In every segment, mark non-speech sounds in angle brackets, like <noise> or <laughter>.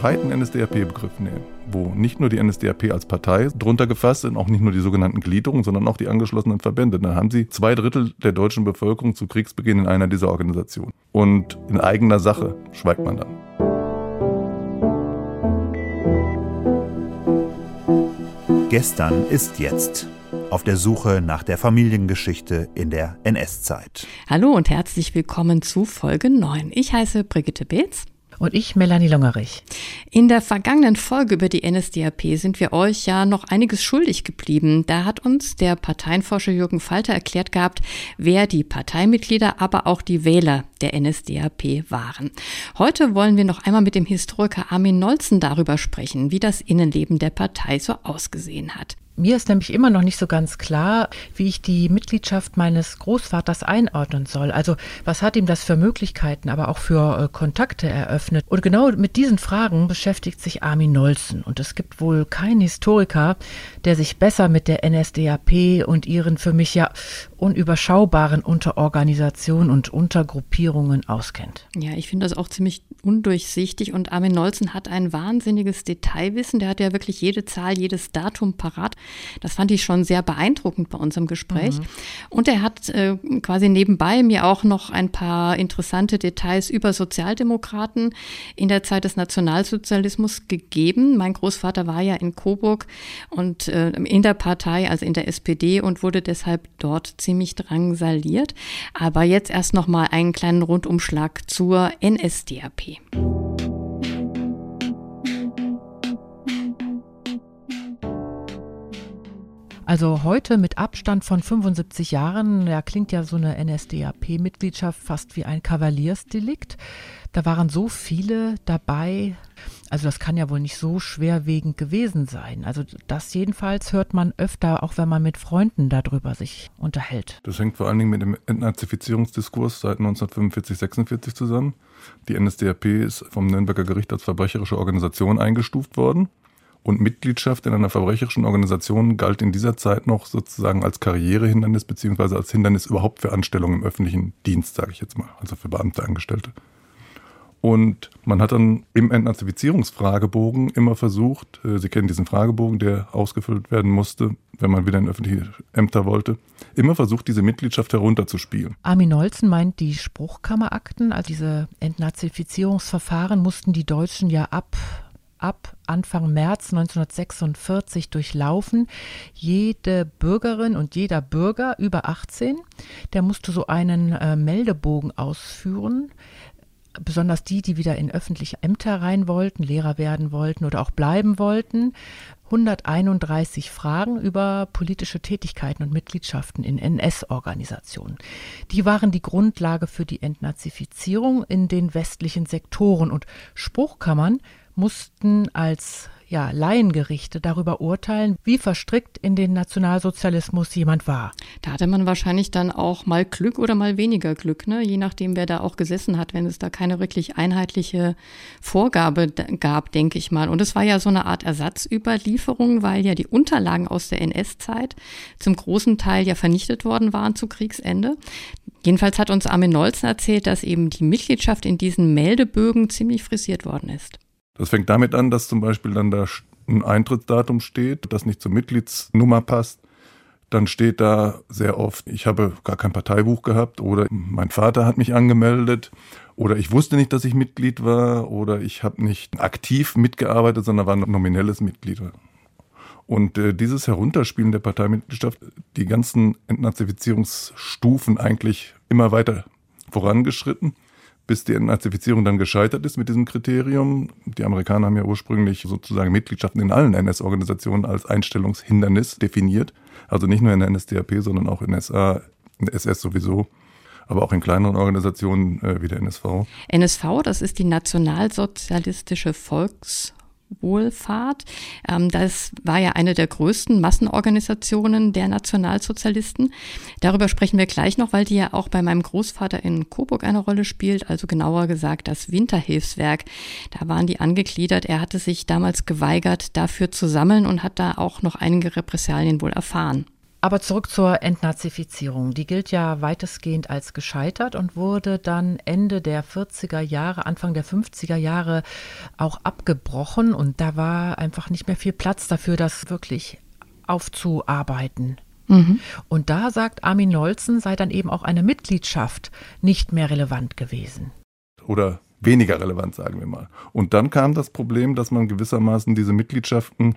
breiten NSDAP-Begriff nehmen, wo nicht nur die NSDAP als Partei drunter gefasst sind, auch nicht nur die sogenannten Gliederungen, sondern auch die angeschlossenen Verbände, dann haben sie zwei Drittel der deutschen Bevölkerung zu Kriegsbeginn in einer dieser Organisationen. Und in eigener Sache schweigt man dann. Gestern ist jetzt. Auf der Suche nach der Familiengeschichte in der NS-Zeit. Hallo und herzlich willkommen zu Folge 9. Ich heiße Brigitte Beetz. Und ich, Melanie Longerich. In der vergangenen Folge über die NSDAP sind wir euch ja noch einiges schuldig geblieben. Da hat uns der Parteienforscher Jürgen Falter erklärt gehabt, wer die Parteimitglieder, aber auch die Wähler der NSDAP waren. Heute wollen wir noch einmal mit dem Historiker Armin Nolzen darüber sprechen, wie das Innenleben der Partei so ausgesehen hat. Mir ist nämlich immer noch nicht so ganz klar, wie ich die Mitgliedschaft meines Großvaters einordnen soll. Also was hat ihm das für Möglichkeiten, aber auch für äh, Kontakte eröffnet? Und genau mit diesen Fragen beschäftigt sich Armin Nolzen. Und es gibt wohl keinen Historiker, der sich besser mit der NSDAP und ihren für mich ja unüberschaubaren Unterorganisationen und Untergruppierungen auskennt. Ja, ich finde das auch ziemlich undurchsichtig und Armin Nolzen hat ein wahnsinniges Detailwissen. Der hat ja wirklich jede Zahl, jedes Datum parat. Das fand ich schon sehr beeindruckend bei unserem Gespräch. Mhm. Und er hat äh, quasi nebenbei mir auch noch ein paar interessante Details über Sozialdemokraten in der Zeit des Nationalsozialismus gegeben. Mein Großvater war ja in Coburg und äh, in der Partei, also in der SPD und wurde deshalb dort ziemlich drangsaliert. Aber jetzt erst noch mal einen kleinen Rundumschlag zur NSDAP. Therapie. Also heute mit Abstand von 75 Jahren, ja, klingt ja so eine NSDAP-Mitgliedschaft fast wie ein Kavaliersdelikt. Da waren so viele dabei. Also das kann ja wohl nicht so schwerwiegend gewesen sein. Also das jedenfalls hört man öfter, auch wenn man mit Freunden darüber sich unterhält. Das hängt vor allen Dingen mit dem Entnazifizierungsdiskurs seit 1945, 46 zusammen. Die NSDAP ist vom Nürnberger Gericht als verbrecherische Organisation eingestuft worden. Und Mitgliedschaft in einer verbrecherischen Organisation galt in dieser Zeit noch sozusagen als Karrierehindernis beziehungsweise als Hindernis überhaupt für Anstellungen im öffentlichen Dienst, sage ich jetzt mal, also für Beamte, Angestellte. Und man hat dann im Entnazifizierungsfragebogen immer versucht, äh, Sie kennen diesen Fragebogen, der ausgefüllt werden musste, wenn man wieder in öffentliche Ämter wollte, immer versucht, diese Mitgliedschaft herunterzuspielen. Armin Nolzen meint, die Spruchkammerakten, also diese Entnazifizierungsverfahren, mussten die Deutschen ja ab ab Anfang März 1946 durchlaufen. Jede Bürgerin und jeder Bürger über 18, der musste so einen äh, Meldebogen ausführen. Besonders die, die wieder in öffentliche Ämter rein wollten, Lehrer werden wollten oder auch bleiben wollten. 131 Fragen über politische Tätigkeiten und Mitgliedschaften in NS-Organisationen. Die waren die Grundlage für die Entnazifizierung in den westlichen Sektoren und Spruchkammern mussten als ja, Laiengerichte darüber urteilen, wie verstrickt in den Nationalsozialismus jemand war. Da hatte man wahrscheinlich dann auch mal Glück oder mal weniger Glück, ne? je nachdem, wer da auch gesessen hat, wenn es da keine wirklich einheitliche Vorgabe gab, denke ich mal. Und es war ja so eine Art Ersatzüberlieferung, weil ja die Unterlagen aus der NS-Zeit zum großen Teil ja vernichtet worden waren zu Kriegsende. Jedenfalls hat uns Armin Nolzen erzählt, dass eben die Mitgliedschaft in diesen Meldebögen ziemlich frisiert worden ist. Das fängt damit an, dass zum Beispiel dann da ein Eintrittsdatum steht, das nicht zur Mitgliedsnummer passt. Dann steht da sehr oft, ich habe gar kein Parteibuch gehabt oder mein Vater hat mich angemeldet oder ich wusste nicht, dass ich Mitglied war oder ich habe nicht aktiv mitgearbeitet, sondern war ein nominelles Mitglied. Und äh, dieses Herunterspielen der Parteimitgliedschaft, die ganzen Entnazifizierungsstufen eigentlich immer weiter vorangeschritten bis die Entnazifizierung dann gescheitert ist mit diesem Kriterium. Die Amerikaner haben ja ursprünglich sozusagen Mitgliedschaften in allen NS-Organisationen als Einstellungshindernis definiert. Also nicht nur in der NSDAP, sondern auch in SA, in SS sowieso aber auch in kleineren Organisationen äh, wie der NSV. NSV, das ist die Nationalsozialistische Volks Wohlfahrt. Ähm, das war ja eine der größten Massenorganisationen der Nationalsozialisten. Darüber sprechen wir gleich noch, weil die ja auch bei meinem Großvater in Coburg eine Rolle spielt, also genauer gesagt das Winterhilfswerk. Da waren die angegliedert. Er hatte sich damals geweigert, dafür zu sammeln und hat da auch noch einige Repressalien wohl erfahren. Aber zurück zur Entnazifizierung. Die gilt ja weitestgehend als gescheitert und wurde dann Ende der 40er Jahre, Anfang der 50er Jahre auch abgebrochen. Und da war einfach nicht mehr viel Platz dafür, das wirklich aufzuarbeiten. Mhm. Und da sagt Armin Nolzen, sei dann eben auch eine Mitgliedschaft nicht mehr relevant gewesen. Oder weniger relevant, sagen wir mal. Und dann kam das Problem, dass man gewissermaßen diese Mitgliedschaften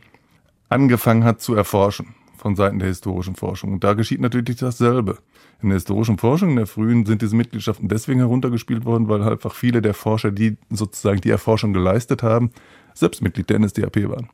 angefangen hat zu erforschen von Seiten der historischen Forschung. Und da geschieht natürlich dasselbe. In der historischen Forschung, in der frühen, sind diese Mitgliedschaften deswegen heruntergespielt worden, weil halt einfach viele der Forscher, die sozusagen die Erforschung geleistet haben, selbst Mitglied der NSDAP waren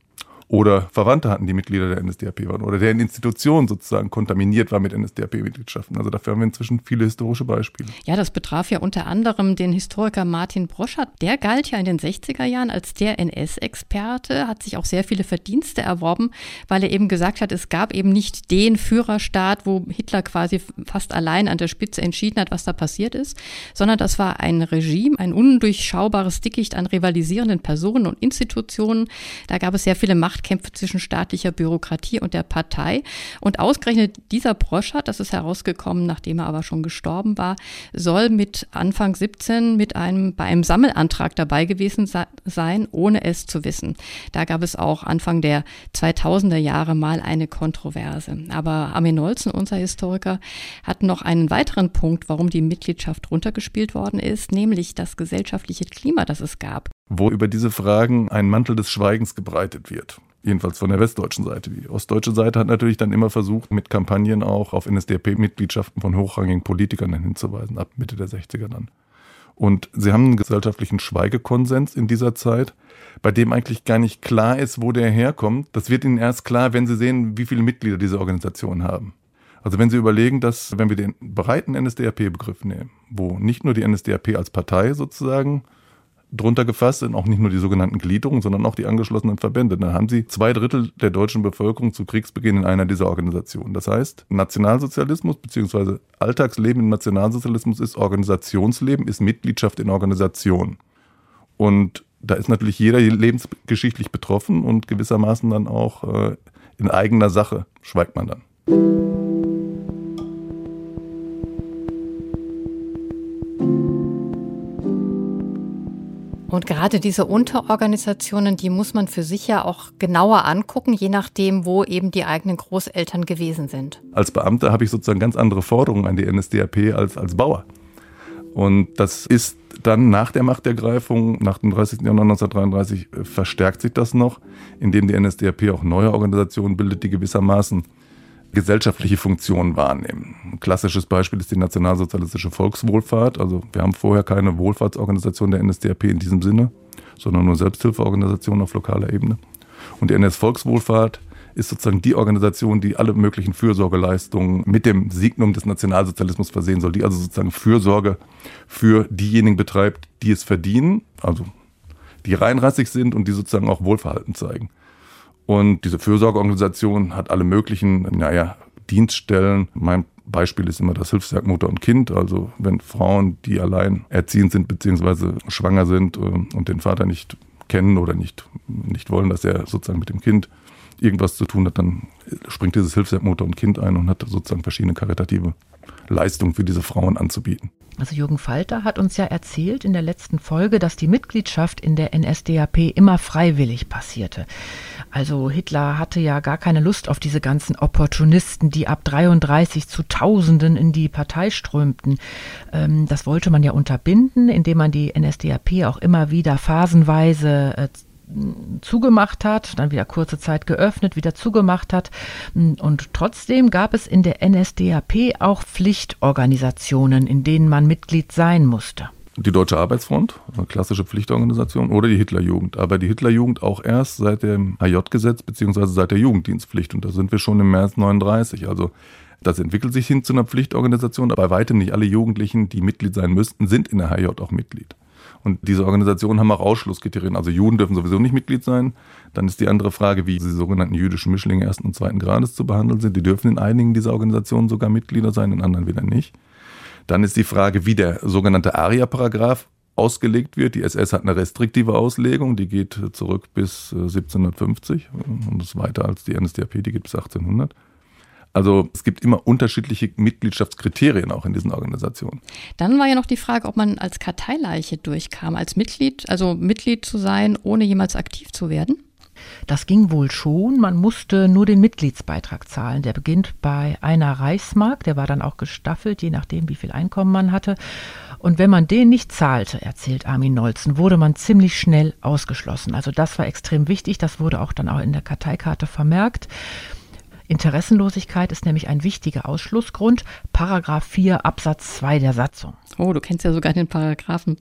oder Verwandte hatten, die Mitglieder der NSDAP waren oder deren Institution sozusagen kontaminiert war mit NSDAP-Mitgliedschaften. Also dafür haben wir inzwischen viele historische Beispiele. Ja, das betraf ja unter anderem den Historiker Martin Broschert. Der galt ja in den 60er Jahren als der NS-Experte, hat sich auch sehr viele Verdienste erworben, weil er eben gesagt hat, es gab eben nicht den Führerstaat, wo Hitler quasi fast allein an der Spitze entschieden hat, was da passiert ist, sondern das war ein Regime, ein undurchschaubares Dickicht an rivalisierenden Personen und Institutionen. Da gab es sehr viele Macht Machtkämpfe zwischen staatlicher Bürokratie und der Partei. Und ausgerechnet dieser Broschert, das ist herausgekommen, nachdem er aber schon gestorben war, soll mit Anfang 17 mit einem, bei einem Sammelantrag dabei gewesen sein, ohne es zu wissen. Da gab es auch Anfang der 2000er Jahre mal eine Kontroverse. Aber Armin Nolzen, unser Historiker, hat noch einen weiteren Punkt, warum die Mitgliedschaft runtergespielt worden ist, nämlich das gesellschaftliche Klima, das es gab. Wo über diese Fragen ein Mantel des Schweigens gebreitet wird. Jedenfalls von der westdeutschen Seite. Die ostdeutsche Seite hat natürlich dann immer versucht, mit Kampagnen auch auf NSDAP-Mitgliedschaften von hochrangigen Politikern hinzuweisen, ab Mitte der 60er dann. Und sie haben einen gesellschaftlichen Schweigekonsens in dieser Zeit, bei dem eigentlich gar nicht klar ist, wo der herkommt. Das wird ihnen erst klar, wenn sie sehen, wie viele Mitglieder diese Organisationen haben. Also wenn Sie überlegen, dass, wenn wir den breiten NSDAP-Begriff nehmen, wo nicht nur die NSDAP als Partei sozusagen drunter gefasst sind, auch nicht nur die sogenannten Gliederungen, sondern auch die angeschlossenen Verbände. Dann haben sie zwei Drittel der deutschen Bevölkerung zu Kriegsbeginn in einer dieser Organisationen. Das heißt, Nationalsozialismus bzw. Alltagsleben im Nationalsozialismus ist Organisationsleben, ist Mitgliedschaft in Organisationen. Und da ist natürlich jeder lebensgeschichtlich betroffen und gewissermaßen dann auch äh, in eigener Sache schweigt man dann. Und gerade diese Unterorganisationen, die muss man für sich ja auch genauer angucken, je nachdem, wo eben die eigenen Großeltern gewesen sind. Als Beamter habe ich sozusagen ganz andere Forderungen an die NSDAP als als Bauer. Und das ist dann nach der Machtergreifung, nach dem 30. Januar 1933, äh, verstärkt sich das noch, indem die NSDAP auch neue Organisationen bildet, die gewissermaßen gesellschaftliche Funktionen wahrnehmen. Ein klassisches Beispiel ist die nationalsozialistische Volkswohlfahrt. Also wir haben vorher keine Wohlfahrtsorganisation der NSDAP in diesem Sinne, sondern nur Selbsthilfeorganisationen auf lokaler Ebene. Und die NS Volkswohlfahrt ist sozusagen die Organisation, die alle möglichen Fürsorgeleistungen mit dem Signum des Nationalsozialismus versehen soll, die also sozusagen Fürsorge für diejenigen betreibt, die es verdienen, also die reinrassig sind und die sozusagen auch Wohlverhalten zeigen. Und diese Fürsorgeorganisation hat alle möglichen, naja, Dienststellen. Mein Beispiel ist immer das Hilfswerk Mutter und Kind. Also wenn Frauen, die allein erziehend sind bzw. schwanger sind äh, und den Vater nicht kennen oder nicht, nicht wollen, dass er sozusagen mit dem Kind irgendwas zu tun hat, dann springt dieses Hilfswerk Mutter und Kind ein und hat sozusagen verschiedene karitative Leistungen für diese Frauen anzubieten. Also Jürgen Falter hat uns ja erzählt in der letzten Folge, dass die Mitgliedschaft in der NSDAP immer freiwillig passierte. Also Hitler hatte ja gar keine Lust auf diese ganzen Opportunisten, die ab 33 zu Tausenden in die Partei strömten. Ähm, das wollte man ja unterbinden, indem man die NSDAP auch immer wieder phasenweise äh, zugemacht hat, dann wieder kurze Zeit geöffnet, wieder zugemacht hat. Und trotzdem gab es in der NSDAP auch Pflichtorganisationen, in denen man Mitglied sein musste. Die Deutsche Arbeitsfront, eine klassische Pflichtorganisation, oder die Hitlerjugend. Aber die Hitlerjugend auch erst seit dem HJ-Gesetz beziehungsweise seit der Jugenddienstpflicht. Und da sind wir schon im März 39. Also das entwickelt sich hin zu einer Pflichtorganisation, aber bei weitem nicht alle Jugendlichen, die Mitglied sein müssten, sind in der HJ auch Mitglied. Und diese Organisationen haben auch Ausschlusskriterien. Also Juden dürfen sowieso nicht Mitglied sein. Dann ist die andere Frage, wie die sogenannten jüdischen Mischlinge ersten und zweiten Grades zu behandeln sind. Die dürfen in einigen dieser Organisationen sogar Mitglieder sein, in anderen wieder nicht. Dann ist die Frage, wie der sogenannte ARIA-Paragraph ausgelegt wird. Die SS hat eine restriktive Auslegung, die geht zurück bis 1750 äh, und ist weiter als die NSDAP, die geht bis 1800. Also es gibt immer unterschiedliche Mitgliedschaftskriterien auch in diesen Organisationen. Dann war ja noch die Frage, ob man als Karteileiche durchkam, als Mitglied, also Mitglied zu sein, ohne jemals aktiv zu werden. Das ging wohl schon. Man musste nur den Mitgliedsbeitrag zahlen. Der beginnt bei einer Reichsmark. Der war dann auch gestaffelt, je nachdem, wie viel Einkommen man hatte. Und wenn man den nicht zahlte, erzählt Armin Nolzen, wurde man ziemlich schnell ausgeschlossen. Also das war extrem wichtig. Das wurde auch dann auch in der Karteikarte vermerkt. Interessenlosigkeit ist nämlich ein wichtiger Ausschlussgrund. Paragraph 4 Absatz 2 der Satzung. Oh, du kennst ja sogar den Paragraphen.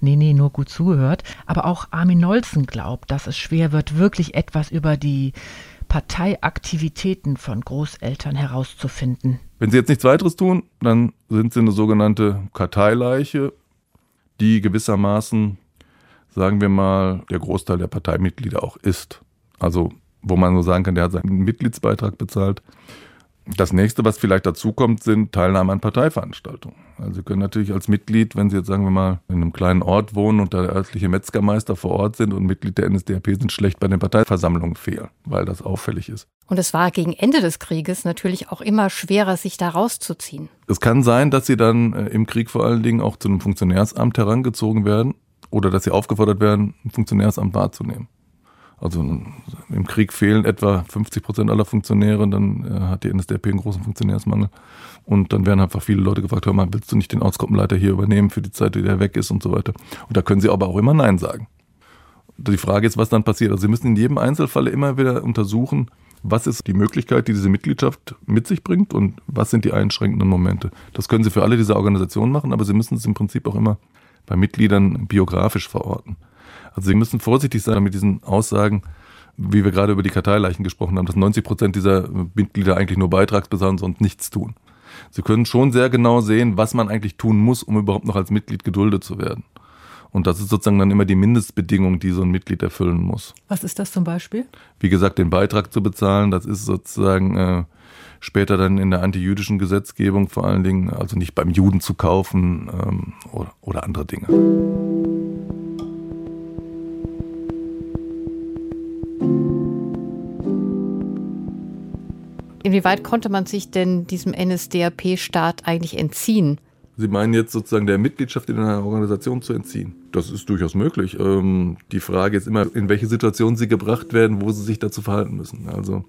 Nee, nee, nur gut zugehört. Aber auch Armin Nolzen glaubt, dass es schwer wird, wirklich etwas über die Parteiaktivitäten von Großeltern herauszufinden. Wenn sie jetzt nichts weiteres tun, dann sind sie eine sogenannte Karteileiche, die gewissermaßen, sagen wir mal, der Großteil der Parteimitglieder auch ist. Also wo man so sagen kann, der hat seinen Mitgliedsbeitrag bezahlt. Das nächste, was vielleicht dazu kommt, sind Teilnahme an Parteiveranstaltungen. Also Sie können natürlich als Mitglied, wenn Sie jetzt sagen wir mal in einem kleinen Ort wohnen und da der örtliche Metzgermeister vor Ort sind und Mitglied der NSDAP sind, schlecht bei den Parteiversammlungen fehlen, weil das auffällig ist. Und es war gegen Ende des Krieges natürlich auch immer schwerer, sich da rauszuziehen. Es kann sein, dass Sie dann äh, im Krieg vor allen Dingen auch zu einem Funktionärsamt herangezogen werden oder dass Sie aufgefordert werden, ein Funktionärsamt wahrzunehmen. Also im Krieg fehlen etwa 50 Prozent aller Funktionäre, dann äh, hat die NSDAP einen großen Funktionärsmangel. Und dann werden einfach viele Leute gefragt, hör mal, willst du nicht den Ortsgruppenleiter hier übernehmen für die Zeit, die der weg ist und so weiter. Und da können sie aber auch immer Nein sagen. Die Frage ist, was dann passiert. Also sie müssen in jedem Einzelfall immer wieder untersuchen, was ist die Möglichkeit, die diese Mitgliedschaft mit sich bringt und was sind die einschränkenden Momente. Das können sie für alle diese Organisationen machen, aber sie müssen es im Prinzip auch immer bei Mitgliedern biografisch verorten. Also Sie müssen vorsichtig sein mit diesen Aussagen, wie wir gerade über die Karteileichen gesprochen haben, dass 90 Prozent dieser Mitglieder eigentlich nur Beitragsbesitzer und sonst nichts tun. Sie können schon sehr genau sehen, was man eigentlich tun muss, um überhaupt noch als Mitglied geduldet zu werden. Und das ist sozusagen dann immer die Mindestbedingung, die so ein Mitglied erfüllen muss. Was ist das zum Beispiel? Wie gesagt, den Beitrag zu bezahlen, das ist sozusagen äh, später dann in der antijüdischen Gesetzgebung vor allen Dingen, also nicht beim Juden zu kaufen ähm, oder, oder andere Dinge. Inwieweit konnte man sich denn diesem NSDAP-Staat eigentlich entziehen? Sie meinen jetzt sozusagen der Mitgliedschaft in einer Organisation zu entziehen? Das ist durchaus möglich. Ähm, die Frage ist immer, in welche Situation sie gebracht werden, wo sie sich dazu verhalten müssen. Also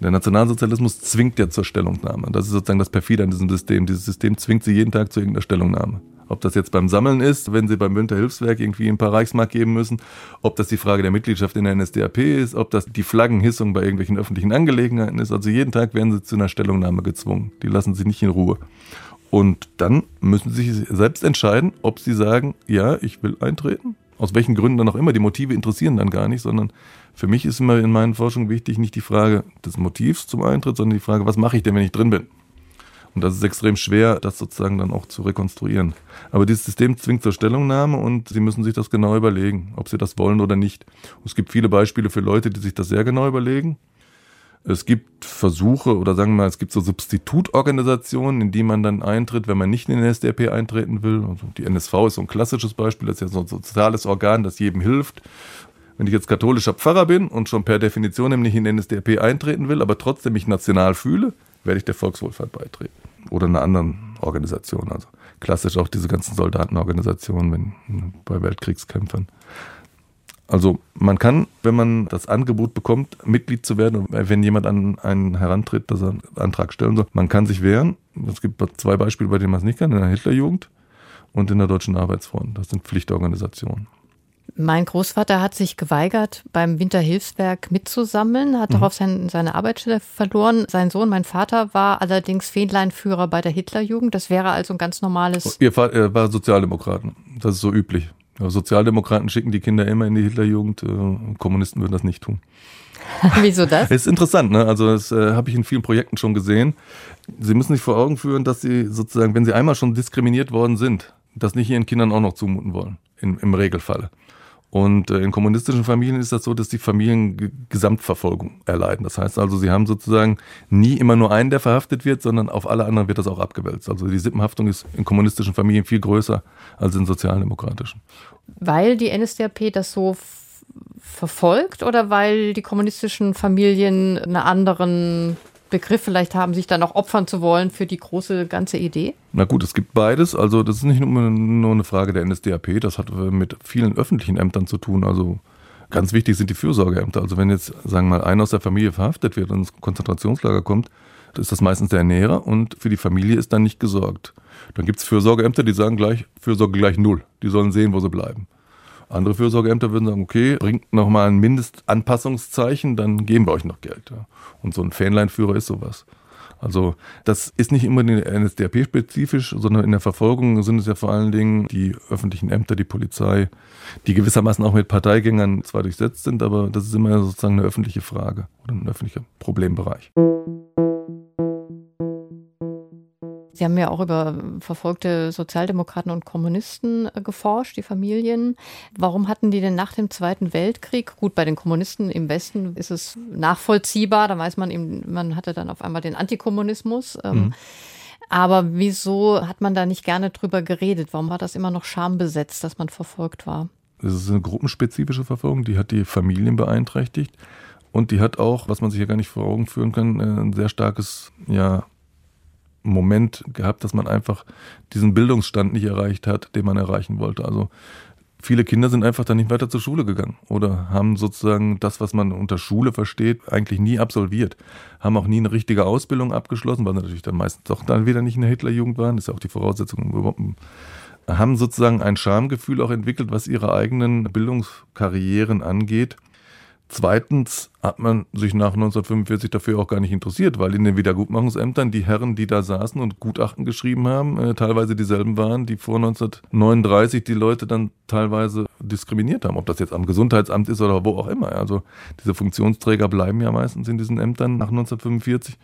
der Nationalsozialismus zwingt ja zur Stellungnahme. Das ist sozusagen das Perfide an diesem System. Dieses System zwingt sie jeden Tag zu irgendeiner Stellungnahme. Ob das jetzt beim Sammeln ist, wenn sie beim Münter Hilfswerk irgendwie ein paar Reichsmark geben müssen, ob das die Frage der Mitgliedschaft in der NSDAP ist, ob das die Flaggenhissung bei irgendwelchen öffentlichen Angelegenheiten ist. Also jeden Tag werden sie zu einer Stellungnahme gezwungen. Die lassen sie nicht in Ruhe. Und dann müssen sie sich selbst entscheiden, ob sie sagen, ja, ich will eintreten. Aus welchen Gründen dann auch immer. Die Motive interessieren dann gar nicht, sondern für mich ist immer in meinen Forschungen wichtig, nicht die Frage des Motivs zum Eintritt, sondern die Frage, was mache ich denn, wenn ich drin bin? Und das ist extrem schwer, das sozusagen dann auch zu rekonstruieren. Aber dieses System zwingt zur Stellungnahme und Sie müssen sich das genau überlegen, ob Sie das wollen oder nicht. Und es gibt viele Beispiele für Leute, die sich das sehr genau überlegen. Es gibt Versuche oder sagen wir mal, es gibt so Substitutorganisationen, in die man dann eintritt, wenn man nicht in den NSDAP eintreten will. Also die NSV ist so ein klassisches Beispiel, das ist ja so ein soziales Organ, das jedem hilft. Wenn ich jetzt katholischer Pfarrer bin und schon per Definition nämlich in den NSDAP eintreten will, aber trotzdem mich national fühle, werde ich der Volkswohlfahrt beitreten. Oder einer anderen Organisation. Also klassisch auch diese ganzen Soldatenorganisationen wenn, bei Weltkriegskämpfern. Also man kann, wenn man das Angebot bekommt, Mitglied zu werden, wenn jemand an einen herantritt, dass er einen Antrag stellen soll, man kann sich wehren. Es gibt zwei Beispiele, bei denen man es nicht kann, in der Hitlerjugend und in der Deutschen Arbeitsfront. Das sind Pflichtorganisationen. Mein Großvater hat sich geweigert, beim Winterhilfswerk mitzusammeln, hat mhm. darauf sein, seine Arbeitsstelle verloren. Sein Sohn, mein Vater, war allerdings Fähnleinführer bei der Hitlerjugend. Das wäre also ein ganz normales. Ihr Vater war Sozialdemokraten. Das ist so üblich. Sozialdemokraten schicken die Kinder immer in die Hitlerjugend. Äh, Kommunisten würden das nicht tun. <laughs> Wieso das? Ist interessant, ne? Also das äh, habe ich in vielen Projekten schon gesehen. Sie müssen sich vor Augen führen, dass sie sozusagen, wenn sie einmal schon diskriminiert worden sind, das nicht ihren Kindern auch noch zumuten wollen. In, Im Regelfall. Und äh, in kommunistischen Familien ist das so, dass die Familien Gesamtverfolgung erleiden. Das heißt also, sie haben sozusagen nie immer nur einen, der verhaftet wird, sondern auf alle anderen wird das auch abgewälzt. Also die Sippenhaftung ist in kommunistischen Familien viel größer als in sozialdemokratischen. Weil die NSDAP das so verfolgt oder weil die kommunistischen Familien einen anderen Begriff vielleicht haben, sich dann auch opfern zu wollen für die große ganze Idee? Na gut, es gibt beides. Also das ist nicht nur, eine Frage der NSDAP, das hat mit vielen öffentlichen Ämtern zu tun. Also ganz wichtig sind die Fürsorgeämter. Also wenn jetzt, sagen wir mal, einer aus der Familie verhaftet wird und ins Konzentrationslager kommt, ist das meistens der Ernährer und für die Familie ist dann nicht gesorgt. Dann gibt es Fürsorgeämter, die sagen gleich, Fürsorge gleich null. Die sollen sehen, wo sie bleiben. Andere Fürsorgeämter würden sagen, okay, bringt nochmal ein Mindestanpassungszeichen, dann geben wir euch noch Geld. Und so ein Fähnleinführer ist sowas. Also das ist nicht immer NSDAP-spezifisch, sondern in der Verfolgung sind es ja vor allen Dingen die öffentlichen Ämter, die Polizei, die gewissermaßen auch mit Parteigängern zwar durchsetzt sind, aber das ist immer sozusagen eine öffentliche Frage oder ein öffentlicher Problembereich. Sie haben ja auch über verfolgte Sozialdemokraten und Kommunisten äh, geforscht, die Familien. Warum hatten die denn nach dem Zweiten Weltkrieg, gut, bei den Kommunisten im Westen ist es nachvollziehbar, da weiß man eben, man hatte dann auf einmal den Antikommunismus. Ähm, mhm. Aber wieso hat man da nicht gerne drüber geredet? Warum war das immer noch schambesetzt, dass man verfolgt war? Das ist eine gruppenspezifische Verfolgung, die hat die Familien beeinträchtigt. Und die hat auch, was man sich ja gar nicht vor Augen führen kann, äh, ein sehr starkes ja, Moment gehabt, dass man einfach diesen Bildungsstand nicht erreicht hat, den man erreichen wollte. Also viele Kinder sind einfach dann nicht weiter zur Schule gegangen oder haben sozusagen das, was man unter Schule versteht, eigentlich nie absolviert. Haben auch nie eine richtige Ausbildung abgeschlossen, weil sie natürlich dann meistens doch dann wieder nicht in der Hitlerjugend waren. Das ist ja auch die Voraussetzung. Haben sozusagen ein Schamgefühl auch entwickelt, was ihre eigenen Bildungskarrieren angeht Zweitens hat man sich nach 1945 dafür auch gar nicht interessiert, weil in den Wiedergutmachungsämtern die Herren, die da saßen und Gutachten geschrieben haben, äh, teilweise dieselben waren, die vor 1939 die Leute dann teilweise diskriminiert haben, ob das jetzt am Gesundheitsamt ist oder wo auch immer. Also diese Funktionsträger bleiben ja meistens in diesen Ämtern nach 1945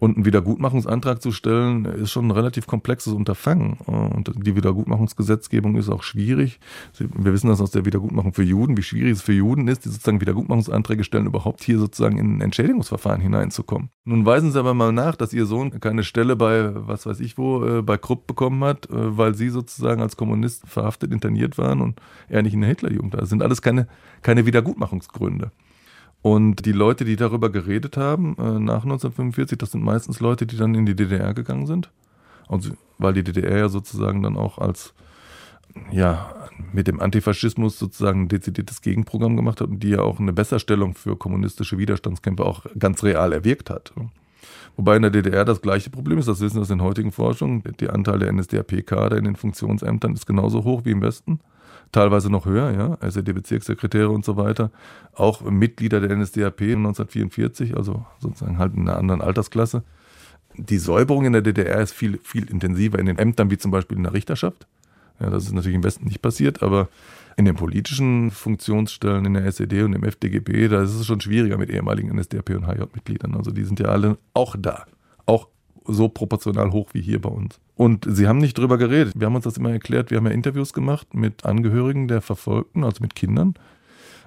und einen Wiedergutmachungsantrag zu stellen, ist schon ein relativ komplexes Unterfangen. Und die Wiedergutmachungsgesetzgebung ist auch schwierig. Wir wissen das aus der Wiedergutmachung für Juden, wie schwierig es für Juden ist, die sozusagen Wiedergutmachungsanträge stellen, überhaupt hier sozusagen in ein Entschädigungsverfahren hineinzukommen. Nun weisen Sie aber mal nach, dass Ihr Sohn keine Stelle bei, was weiß ich wo, äh, bei Krupp bekommen hat, äh, weil Sie sozusagen als Kommunist verhaftet, interniert waren und er nicht in der Hitlerjugend war. Das sind alles keine, keine Wiedergutmachungsgründe. Und die Leute, die darüber geredet haben äh, nach 1945, das sind meistens Leute, die dann in die DDR gegangen sind. Also, weil die DDR ja sozusagen dann auch als, ja, mit dem Antifaschismus sozusagen ein dezidiertes Gegenprogramm gemacht hat und die ja auch eine Besserstellung für kommunistische Widerstandskämpfer auch ganz real erwirkt hat. Wobei in der DDR das gleiche Problem ist, das wissen wir aus den heutigen Forschungen, der Anteil der NSDAP-Kader in den Funktionsämtern ist genauso hoch wie im Westen teilweise noch höher, ja, SED-Bezirkssekretäre und so weiter, auch Mitglieder der NSDAP 1944, also sozusagen halt in einer anderen Altersklasse. Die Säuberung in der DDR ist viel, viel intensiver in den Ämtern, wie zum Beispiel in der Richterschaft. Ja, das ist natürlich im Westen nicht passiert, aber in den politischen Funktionsstellen in der SED und im FDGB, da ist es schon schwieriger mit ehemaligen NSDAP und HJ-Mitgliedern. Also die sind ja alle auch da. Auch so proportional hoch wie hier bei uns. Und sie haben nicht drüber geredet. Wir haben uns das immer erklärt. Wir haben ja Interviews gemacht mit Angehörigen der Verfolgten, also mit Kindern.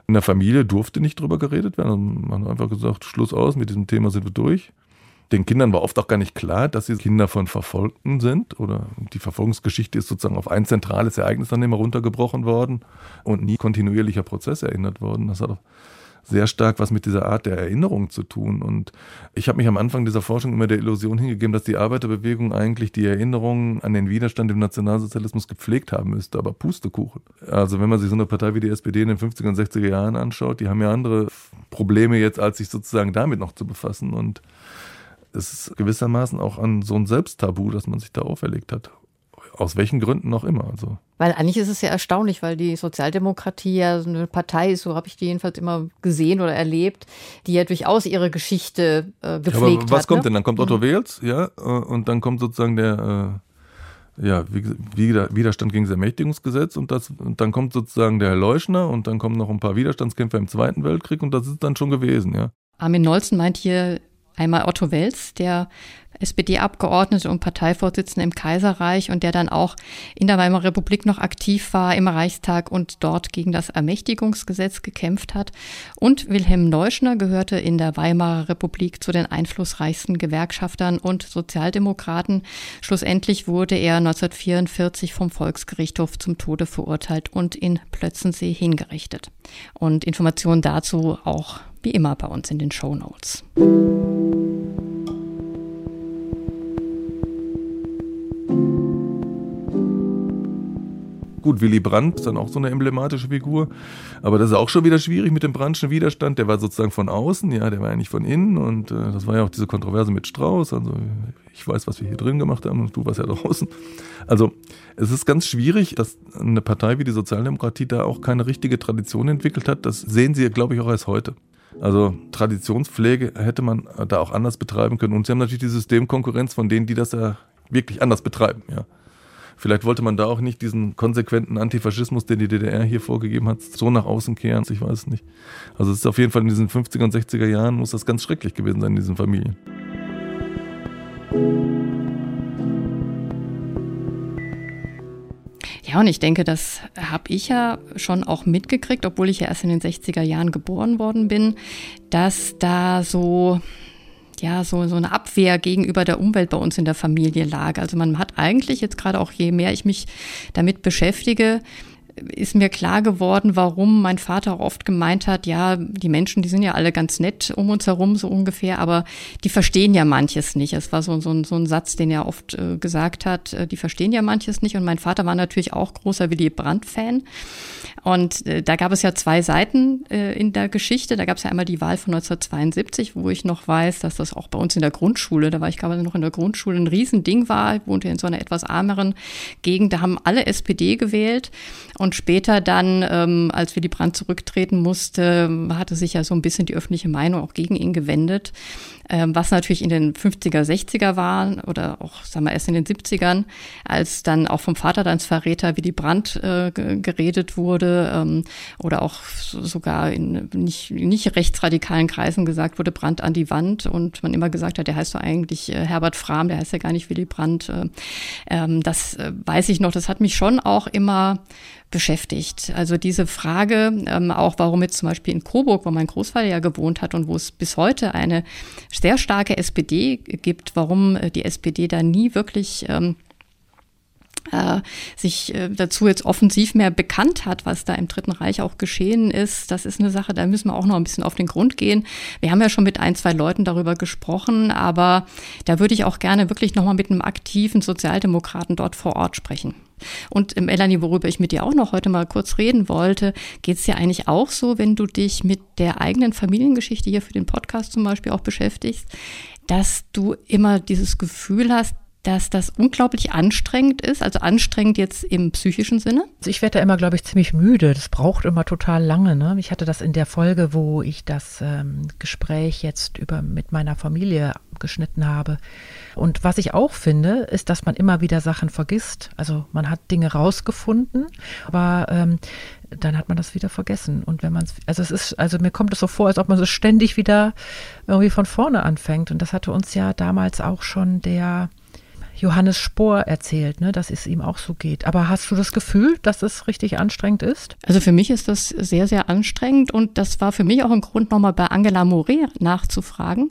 In der Familie durfte nicht drüber geredet werden. Man hat einfach gesagt, Schluss aus, mit diesem Thema sind wir durch. Den Kindern war oft auch gar nicht klar, dass sie Kinder von Verfolgten sind. Oder die Verfolgungsgeschichte ist sozusagen auf ein zentrales Ereignis dann immer runtergebrochen worden und nie kontinuierlicher Prozess erinnert worden. Das hat auch sehr stark was mit dieser Art der Erinnerung zu tun. Und ich habe mich am Anfang dieser Forschung immer der Illusion hingegeben, dass die Arbeiterbewegung eigentlich die Erinnerung an den Widerstand im Nationalsozialismus gepflegt haben müsste, aber Pustekuchen. Also wenn man sich so eine Partei wie die SPD in den 50er und 60er Jahren anschaut, die haben ja andere Probleme jetzt, als sich sozusagen damit noch zu befassen. Und es ist gewissermaßen auch an so ein Selbsttabu, das man sich da auferlegt hat aus welchen Gründen auch immer. Also. Weil eigentlich ist es ja erstaunlich, weil die Sozialdemokratie ja so eine Partei ist, so habe ich die jedenfalls immer gesehen oder erlebt, die ja durchaus ihre Geschichte äh, gepflegt ja, aber was hat. kommt ne? denn? Dann kommt Otto mhm. Wels, ja, äh, und dann kommt sozusagen der äh, ja, Widerstand gegen das Ermächtigungsgesetz und, das, und dann kommt sozusagen der Herr Leuschner und dann kommen noch ein paar Widerstandskämpfer im Zweiten Weltkrieg und das ist dann schon gewesen, ja. Armin Nolzen meint hier einmal Otto Wels, der SPD-Abgeordnete und Parteivorsitzende im Kaiserreich und der dann auch in der Weimarer Republik noch aktiv war im Reichstag und dort gegen das Ermächtigungsgesetz gekämpft hat. Und Wilhelm Leuschner gehörte in der Weimarer Republik zu den einflussreichsten Gewerkschaftern und Sozialdemokraten. Schlussendlich wurde er 1944 vom Volksgerichtshof zum Tode verurteilt und in Plötzensee hingerichtet. Und Informationen dazu auch wie immer bei uns in den Show Notes. Gut, Willy Brandt ist dann auch so eine emblematische Figur. Aber das ist auch schon wieder schwierig mit dem Brandtschen Widerstand. Der war sozusagen von außen, ja, der war ja nicht von innen. Und äh, das war ja auch diese Kontroverse mit Strauß. Also ich weiß, was wir hier drin gemacht haben und du warst ja <laughs> draußen. Also es ist ganz schwierig, dass eine Partei wie die Sozialdemokratie da auch keine richtige Tradition entwickelt hat. Das sehen sie, glaube ich, auch erst heute. Also Traditionspflege hätte man da auch anders betreiben können. Und sie haben natürlich die Systemkonkurrenz von denen, die das ja wirklich anders betreiben. Ja. Vielleicht wollte man da auch nicht diesen konsequenten Antifaschismus, den die DDR hier vorgegeben hat, so nach außen kehren. Ich weiß es nicht. Also es ist auf jeden Fall in diesen 50er und 60er Jahren muss das ganz schrecklich gewesen sein in diesen Familien. Ja, und ich denke, das habe ich ja schon auch mitgekriegt, obwohl ich ja erst in den 60er Jahren geboren worden bin, dass da so ja, so, so eine Abwehr gegenüber der Umwelt bei uns in der Familie lag. Also man hat eigentlich jetzt gerade auch, je mehr ich mich damit beschäftige, ist mir klar geworden, warum mein Vater oft gemeint hat, ja, die Menschen, die sind ja alle ganz nett um uns herum, so ungefähr, aber die verstehen ja manches nicht. Es war so, so, ein, so ein Satz, den er oft äh, gesagt hat, äh, die verstehen ja manches nicht. Und mein Vater war natürlich auch großer Willy Brandt-Fan. Und äh, da gab es ja zwei Seiten äh, in der Geschichte. Da gab es ja einmal die Wahl von 1972, wo ich noch weiß, dass das auch bei uns in der Grundschule, da war ich gerade noch in der Grundschule, ein Riesending war. Ich wohnte in so einer etwas ärmeren Gegend. Da haben alle SPD gewählt. Später dann, ähm, als Willy Brandt zurücktreten musste, hatte sich ja so ein bisschen die öffentliche Meinung auch gegen ihn gewendet was natürlich in den 50er, 60er war oder auch, sagen wir, erst in den 70ern, als dann auch vom Vater dann als Verräter Willy Brandt äh, geredet wurde ähm, oder auch sogar in nicht, nicht rechtsradikalen Kreisen gesagt wurde, Brandt an die Wand und man immer gesagt hat, der heißt doch eigentlich äh, Herbert Frahm, der heißt ja gar nicht Willy Brandt. Äh, ähm, das äh, weiß ich noch, das hat mich schon auch immer beschäftigt. Also diese Frage, ähm, auch warum jetzt zum Beispiel in Coburg, wo mein Großvater ja gewohnt hat und wo es bis heute eine sehr starke SPD gibt, warum äh, die SPD da nie wirklich ähm, äh, sich äh, dazu jetzt offensiv mehr bekannt hat, was da im Dritten Reich auch geschehen ist. Das ist eine Sache, da müssen wir auch noch ein bisschen auf den Grund gehen. Wir haben ja schon mit ein, zwei Leuten darüber gesprochen, aber da würde ich auch gerne wirklich nochmal mit einem aktiven Sozialdemokraten dort vor Ort sprechen. Und im Melanie, worüber ich mit dir auch noch heute mal kurz reden wollte, geht es dir eigentlich auch so, wenn du dich mit der eigenen Familiengeschichte hier für den Podcast zum Beispiel auch beschäftigst, dass du immer dieses Gefühl hast, dass das unglaublich anstrengend ist, also anstrengend jetzt im psychischen Sinne? Also ich werde da immer, glaube ich, ziemlich müde. Das braucht immer total lange. Ne? Ich hatte das in der Folge, wo ich das ähm, Gespräch jetzt über mit meiner Familie geschnitten habe. Und was ich auch finde, ist, dass man immer wieder Sachen vergisst. Also man hat Dinge rausgefunden, aber ähm, dann hat man das wieder vergessen. Und wenn man es, also es ist, also mir kommt es so vor, als ob man so ständig wieder irgendwie von vorne anfängt. Und das hatte uns ja damals auch schon der Johannes Spohr erzählt, ne, dass es ihm auch so geht. Aber hast du das Gefühl, dass es richtig anstrengend ist? Also für mich ist das sehr, sehr anstrengend und das war für mich auch ein Grund, nochmal bei Angela Moret nachzufragen,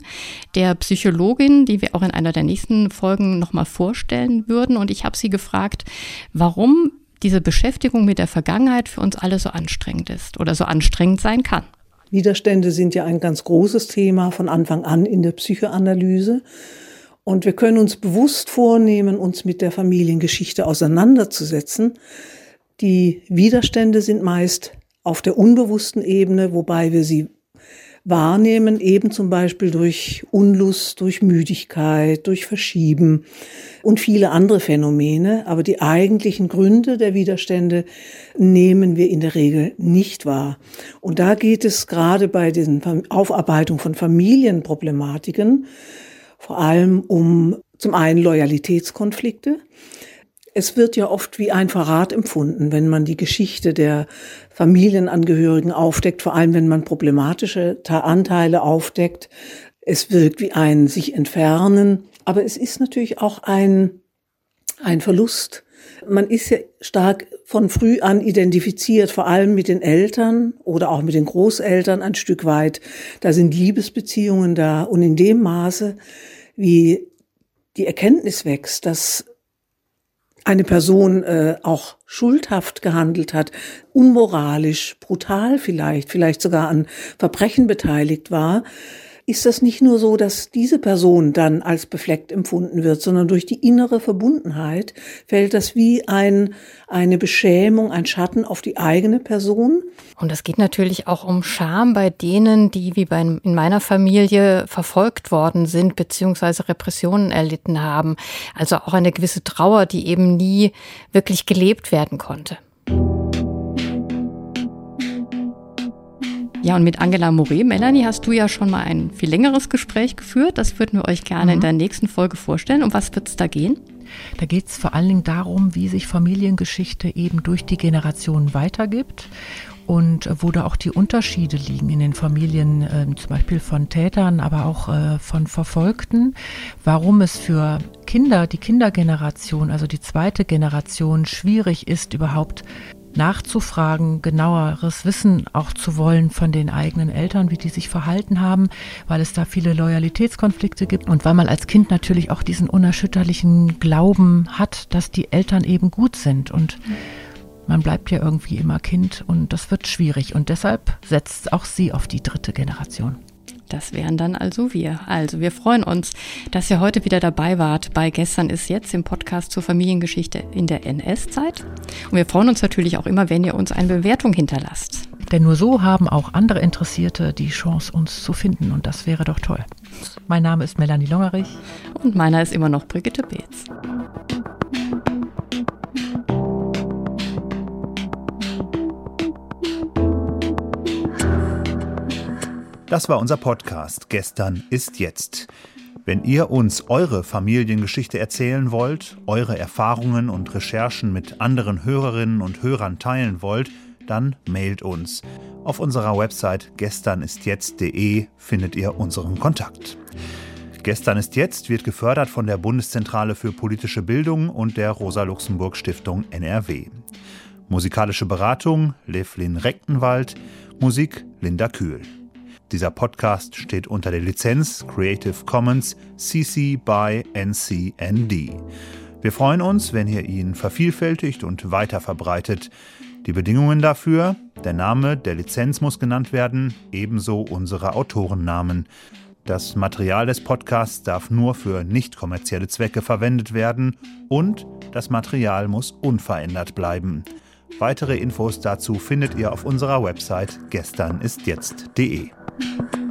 der Psychologin, die wir auch in einer der nächsten Folgen nochmal vorstellen würden. Und ich habe sie gefragt, warum diese Beschäftigung mit der Vergangenheit für uns alle so anstrengend ist oder so anstrengend sein kann. Widerstände sind ja ein ganz großes Thema von Anfang an in der Psychoanalyse. Und wir können uns bewusst vornehmen, uns mit der Familiengeschichte auseinanderzusetzen. Die Widerstände sind meist auf der unbewussten Ebene, wobei wir sie wahrnehmen, eben zum Beispiel durch Unlust, durch Müdigkeit, durch Verschieben und viele andere Phänomene. Aber die eigentlichen Gründe der Widerstände nehmen wir in der Regel nicht wahr. Und da geht es gerade bei diesen Aufarbeitung von Familienproblematiken vor allem um zum einen Loyalitätskonflikte. Es wird ja oft wie ein Verrat empfunden, wenn man die Geschichte der Familienangehörigen aufdeckt, vor allem wenn man problematische Anteile aufdeckt. Es wirkt wie ein sich entfernen, aber es ist natürlich auch ein, ein Verlust. Man ist ja stark von früh an identifiziert, vor allem mit den Eltern oder auch mit den Großeltern ein Stück weit. Da sind Liebesbeziehungen da und in dem Maße, wie die Erkenntnis wächst, dass eine Person äh, auch schuldhaft gehandelt hat, unmoralisch, brutal vielleicht, vielleicht sogar an Verbrechen beteiligt war, ist das nicht nur so, dass diese Person dann als befleckt empfunden wird, sondern durch die innere Verbundenheit fällt das wie ein, eine Beschämung, ein Schatten auf die eigene Person. Und es geht natürlich auch um Scham bei denen, die wie bei, in meiner Familie verfolgt worden sind, beziehungsweise Repressionen erlitten haben. Also auch eine gewisse Trauer, die eben nie wirklich gelebt werden konnte. Ja, und mit Angela Moret, Melanie, hast du ja schon mal ein viel längeres Gespräch geführt. Das würden wir euch gerne mhm. in der nächsten Folge vorstellen. Um was wird es da gehen? Da geht es vor allen Dingen darum, wie sich Familiengeschichte eben durch die Generationen weitergibt und wo da auch die Unterschiede liegen in den Familien, äh, zum Beispiel von Tätern, aber auch äh, von Verfolgten, warum es für Kinder, die Kindergeneration, also die zweite Generation, schwierig ist, überhaupt nachzufragen, genaueres Wissen auch zu wollen von den eigenen Eltern, wie die sich verhalten haben, weil es da viele Loyalitätskonflikte gibt und weil man als Kind natürlich auch diesen unerschütterlichen Glauben hat, dass die Eltern eben gut sind und man bleibt ja irgendwie immer Kind und das wird schwierig und deshalb setzt auch sie auf die dritte Generation. Das wären dann also wir. Also wir freuen uns, dass ihr heute wieder dabei wart bei Gestern ist jetzt im Podcast zur Familiengeschichte in der NS-Zeit. Und wir freuen uns natürlich auch immer, wenn ihr uns eine Bewertung hinterlasst. Denn nur so haben auch andere Interessierte die Chance, uns zu finden. Und das wäre doch toll. Mein Name ist Melanie Longerich. Und meiner ist immer noch Brigitte Beetz. Das war unser Podcast Gestern ist jetzt. Wenn ihr uns eure Familiengeschichte erzählen wollt, eure Erfahrungen und Recherchen mit anderen Hörerinnen und Hörern teilen wollt, dann mailt uns. Auf unserer Website gesternistjetzt.de findet ihr unseren Kontakt. Gestern ist jetzt wird gefördert von der Bundeszentrale für politische Bildung und der Rosa-Luxemburg Stiftung NRW. Musikalische Beratung Levlin Rechtenwald, Musik Linda Kühl. Dieser Podcast steht unter der Lizenz Creative Commons CC by NCND. Wir freuen uns, wenn ihr ihn vervielfältigt und weiter verbreitet. Die Bedingungen dafür, der Name der Lizenz muss genannt werden, ebenso unsere Autorennamen. Das Material des Podcasts darf nur für nicht kommerzielle Zwecke verwendet werden und das Material muss unverändert bleiben. Weitere Infos dazu findet ihr auf unserer Website gesternistjetzt.de. 嗯